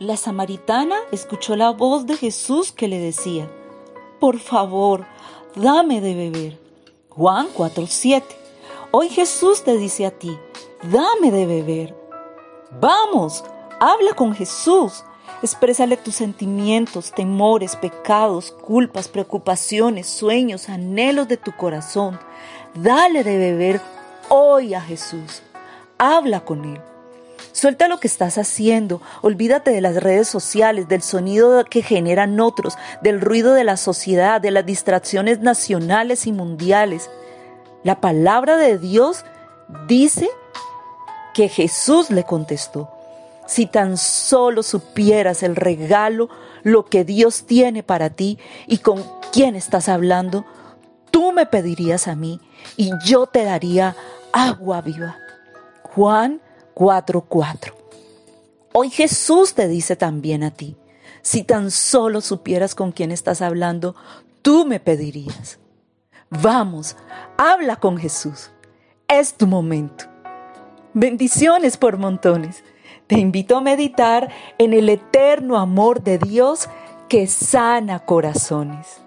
La samaritana escuchó la voz de Jesús que le decía, Por favor, dame de beber. Juan 4:7. Hoy Jesús te dice a ti, dame de beber. Vamos, habla con Jesús. Exprésale tus sentimientos, temores, pecados, culpas, preocupaciones, sueños, anhelos de tu corazón. Dale de beber hoy a Jesús. Habla con Él. Suelta lo que estás haciendo, olvídate de las redes sociales, del sonido que generan otros, del ruido de la sociedad, de las distracciones nacionales y mundiales. La palabra de Dios dice que Jesús le contestó, si tan solo supieras el regalo, lo que Dios tiene para ti y con quién estás hablando, tú me pedirías a mí y yo te daría agua viva. Juan 4:4. Hoy Jesús te dice también a ti, si tan solo supieras con quién estás hablando, tú me pedirías. Vamos, habla con Jesús. Es tu momento. Bendiciones por montones. Te invito a meditar en el eterno amor de Dios que sana corazones.